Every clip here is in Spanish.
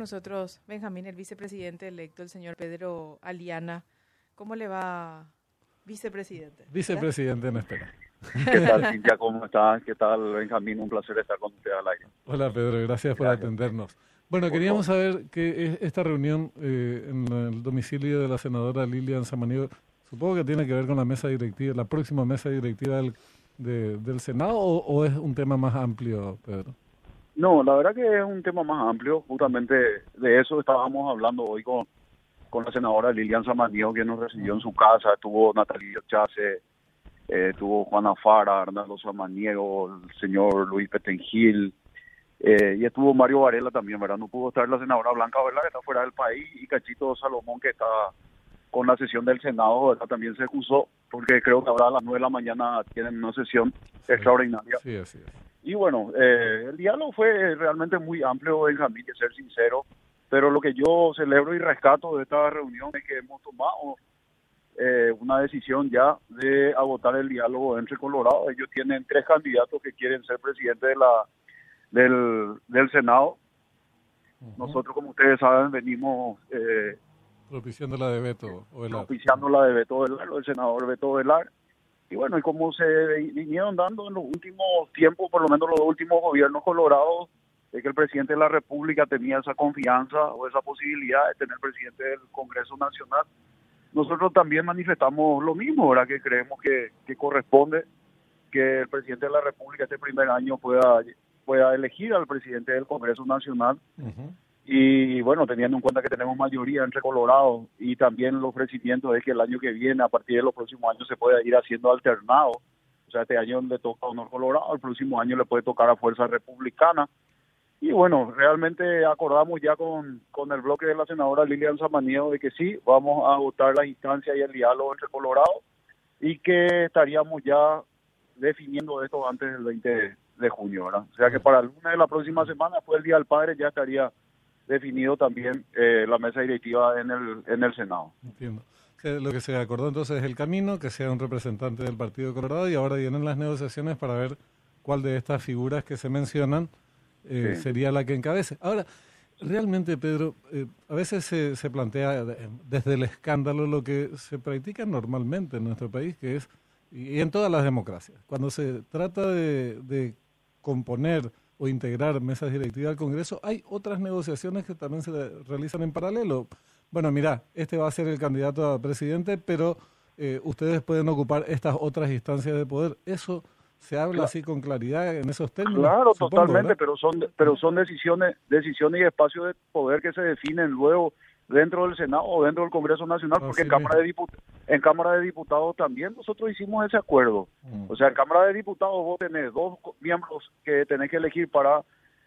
Nosotros, Benjamín, el vicepresidente electo, el señor Pedro Aliana. ¿Cómo le va, vicepresidente? Vicepresidente en espera. ¿Qué tal, Cintia? ¿Cómo estás? ¿Qué tal, Benjamín? Un placer estar con usted al aire. Hola, Pedro. Gracias por atendernos. Bueno, queríamos saber que esta reunión eh, en el domicilio de la senadora Lilian Samaniego, supongo que tiene que ver con la mesa directiva, la próxima mesa directiva del, del Senado, o es un tema más amplio, Pedro? No, la verdad que es un tema más amplio. Justamente de eso estábamos hablando hoy con, con la senadora Lilian Samaniego, que nos recibió en su casa. Estuvo Natalia Chase, eh, tuvo Juana Fara, Arnaldo Samaniego, el señor Luis Petengil, eh, y estuvo Mario Varela también, ¿verdad? No pudo estar la senadora Blanca ¿verdad? que está fuera del país, y Cachito Salomón, que está con la sesión del Senado, ¿verdad? También se excusó, porque creo que ahora a las nueve de la mañana tienen una sesión extraordinaria. Sí, es. Y bueno, eh, el diálogo fue realmente muy amplio, Benjamín, de ser sincero, pero lo que yo celebro y rescato de esta reunión es que hemos tomado eh, una decisión ya de agotar el diálogo entre Colorado. Ellos tienen tres candidatos que quieren ser presidente de la del, del Senado. Nosotros, como ustedes saben, venimos... Eh, propiciando la de Beto Velar. Propiciando la de Beto Velar, el senador Beto Velar. Y bueno, y como se vinieron dando en los últimos tiempos, por lo menos los últimos gobiernos colorados, de que el presidente de la República tenía esa confianza o esa posibilidad de tener presidente del Congreso Nacional, nosotros también manifestamos lo mismo, ahora que creemos que, que corresponde que el presidente de la República este primer año pueda, pueda elegir al presidente del Congreso Nacional. Y bueno, teniendo en cuenta que tenemos mayoría entre Colorado y también el ofrecimiento de que el año que viene, a partir de los próximos años, se pueda ir haciendo alternado. O sea, este año le toca a Honor Colorado, el próximo año le puede tocar a Fuerza Republicana. Y bueno, realmente acordamos ya con, con el bloque de la senadora Lilian Samaniego de que sí, vamos a votar la instancia y el diálogo entre Colorado y que estaríamos ya definiendo esto antes del 20 de, junio, ¿verdad? O sea que para el lunes de la próxima semana, después del Día del Padre, ya estaría definido también eh, la mesa directiva en el, en el Senado. Entiendo. Lo que se acordó entonces es el camino, que sea un representante del Partido Colorado y ahora vienen las negociaciones para ver cuál de estas figuras que se mencionan eh, sería la que encabece. Ahora, realmente, Pedro, eh, a veces se, se, plantea desde el escándalo lo que se practica normalmente en nuestro país, que es, y en todas las democracias, cuando se trata de, de componer o integrar mesas directivas al Congreso, hay otras negociaciones que también se realizan en paralelo. Bueno, mira, este va a ser el candidato a presidente, pero eh, ustedes pueden ocupar estas otras instancias de poder. Eso se habla así con claridad en esos términos. Claro, totalmente, pero son pero son decisiones decisiones y espacios de poder que se definen luego dentro del Senado o dentro del Congreso Nacional, porque en Cámara, de Diputados, en Cámara de Diputados también nosotros hicimos ese acuerdo. Mm. O sea, en Cámara de Diputados vos tenés dos miembros que tenés que elegir para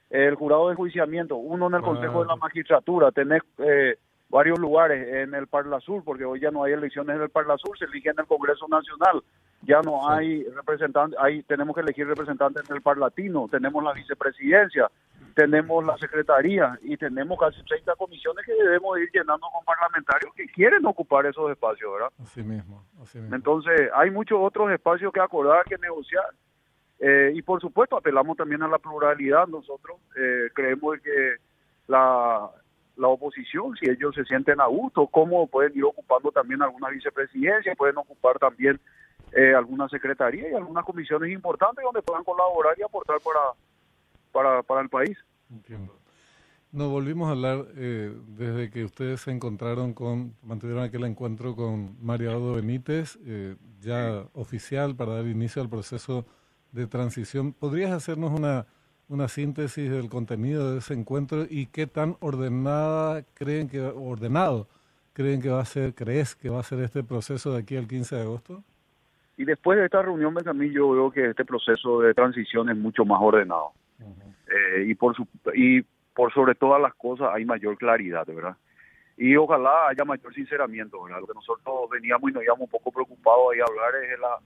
el jurado de enjuiciamiento, uno en el Consejo de la Magistratura, tenés eh, varios lugares en el Parla Sur, porque hoy ya no hay elecciones en el Parla Sur, se elige en el Congreso Nacional, ya no hay representantes, ahí tenemos que elegir representantes en el Parlatino, tenemos la vicepresidencia, tenemos la secretaría y tenemos casi 30 comisiones que debemos ir llenando con parlamentarios que quieren ocupar esos espacios, ¿verdad? Así mismo, así mismo. Entonces, hay muchos otros espacios que acordar, que negociar. Eh, y por supuesto, apelamos también a la pluralidad. Nosotros eh, creemos que la, la oposición, si ellos se sienten a gusto, cómo pueden ir ocupando también alguna vicepresidencia, pueden ocupar también eh, alguna secretaría y algunas comisiones importantes donde puedan colaborar y aportar para para, para el país. Entiendo. Nos volvimos a hablar eh, desde que ustedes se encontraron con, mantuvieron aquel encuentro con Mario Audo Benítez, eh, ya oficial para dar inicio al proceso de transición. ¿Podrías hacernos una, una síntesis del contenido de ese encuentro y qué tan ordenada creen que, ordenado creen que va a ser, crees que va a ser este proceso de aquí al 15 de agosto? Y después de esta reunión, Benjamín, yo veo que este proceso de transición es mucho más ordenado. Eh, y por su, y por sobre todas las cosas hay mayor claridad, ¿verdad? Y ojalá haya mayor sinceramiento, ¿verdad? Lo que nosotros veníamos y nos íbamos un poco preocupados ahí a hablar es de la,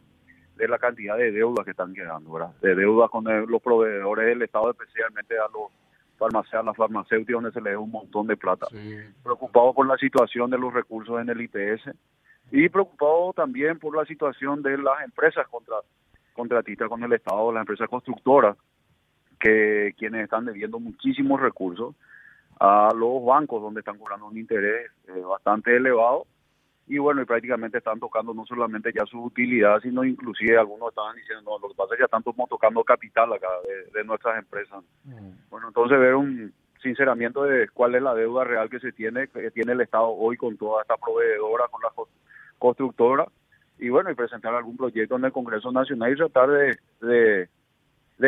de la cantidad de deudas que están quedando, ¿verdad? De deudas con los proveedores del Estado, especialmente a los farmacéuticos, las farmacéuticas, donde se les da un montón de plata. Preocupados por la situación de los recursos en el IPS y preocupados también por la situación de las empresas contra, contratistas con el Estado, las empresas constructoras, que quienes están debiendo muchísimos recursos, a los bancos donde están cobrando un interés eh, bastante elevado y bueno, y prácticamente están tocando no solamente ya su utilidad, sino inclusive algunos estaban diciendo, no, lo que pasa es que ya están tocando capital acá de, nuestras empresas. Mm. Bueno, entonces ver un sinceramiento de cuál es la deuda real que se tiene, que tiene el Estado hoy con toda esta proveedora, con la constructora, y bueno, y presentar algún proyecto en el Congreso Nacional y tratar de, de,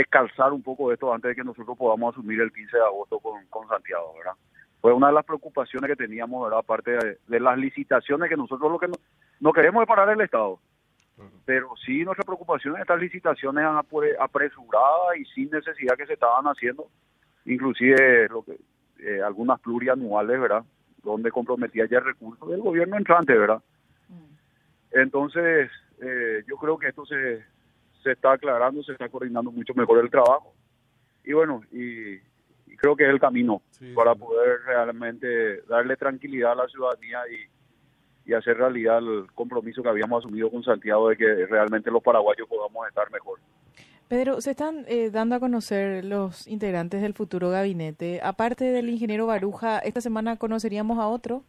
calzar un poco esto antes de que nosotros podamos asumir el 15 de agosto con, con Santiago, ¿verdad? Fue una de las preocupaciones que teníamos, ¿verdad? Aparte de, las licitaciones que nosotros lo que no, queremos es parar el Estado. Pero sí nuestra preocupación es estas licitaciones apresuradas y sin necesidad que se estaban haciendo, inclusive lo que eh, algunas plurianuales, ¿verdad? Donde comprometía ya recursos del gobierno entrante, ¿verdad? Entonces, eh, yo creo que esto se, se está aclarando, se está coordinando mucho mejor el trabajo. Y bueno, y, creo que es el camino para poder realmente darle tranquilidad a la ciudadanía y, y hacer realidad el compromiso que habíamos asumido con Santiago de que realmente los paraguayos podamos estar mejor. Pedro, se están eh, dando a conocer los integrantes del futuro gabinete. Aparte del ingeniero Baruja, ¿esta semana conoceríamos a otro?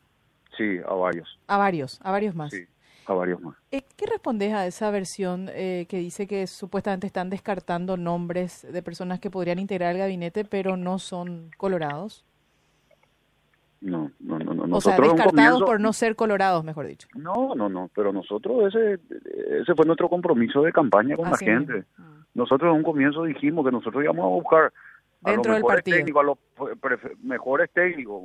Sí, a varios. A varios, a varios más. Sí a varios más. Eh, ¿Qué respondes a esa versión eh, que dice que supuestamente están descartando nombres de personas que podrían integrar el gabinete, pero no son colorados? No, no, no. no. O sea, descartados por no ser colorados, mejor dicho. No, no, no, pero nosotros ese, ese fue nuestro compromiso de campaña con la gente. Ah. Nosotros en un comienzo dijimos que nosotros íbamos a buscar a los mejores técnicos, a los mejores técnicos,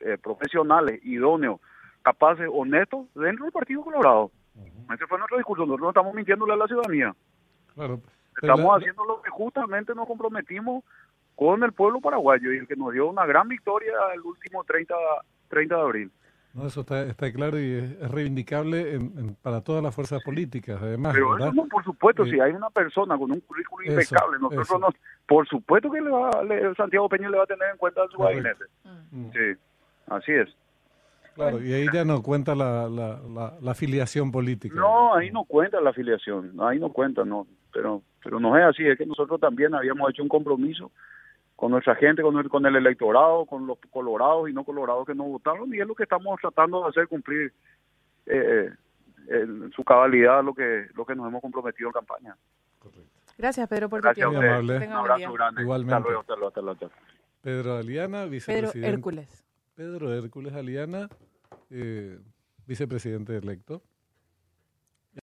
eh, profesionales, idóneos, capaces, honestos dentro del Partido Colorado. Ese fue nuestro discurso. Nosotros no estamos mintiéndole a la ciudadanía. Estamos haciendo lo que justamente nos comprometimos con el pueblo paraguayo y el que nos dio una gran victoria el último 30, 30 de abril. No, eso está, está claro y es, reivindicable para todas las fuerzas políticas, además. Pero eso no, por supuesto, si hay una persona con un currículo impecable, nosotros no, por supuesto que le va, Santiago Peña le va a tener en cuenta su gabinete. Mm. Sí, así es. Claro, y ahí ya no cuenta la, la, la, afiliación política. No, ahí no cuenta la afiliación, ahí no cuenta, no, pero, pero no es así, es que nosotros también habíamos hecho un compromiso con nuestra gente, con el, con el electorado, con los colorados y no colorados que nos votaron, y es lo que estamos tratando de hacer cumplir eh, en su cabalidad lo que, lo que nos hemos comprometido en campaña. Gracias, Pedro, por tu tiempo. Un abrazo grande. Igualmente. Hasta luego, hasta luego, Pedro Aliana, vicepresidente. Pedro Hércules. Pedro Hércules Aliana, eh, vicepresidente electo.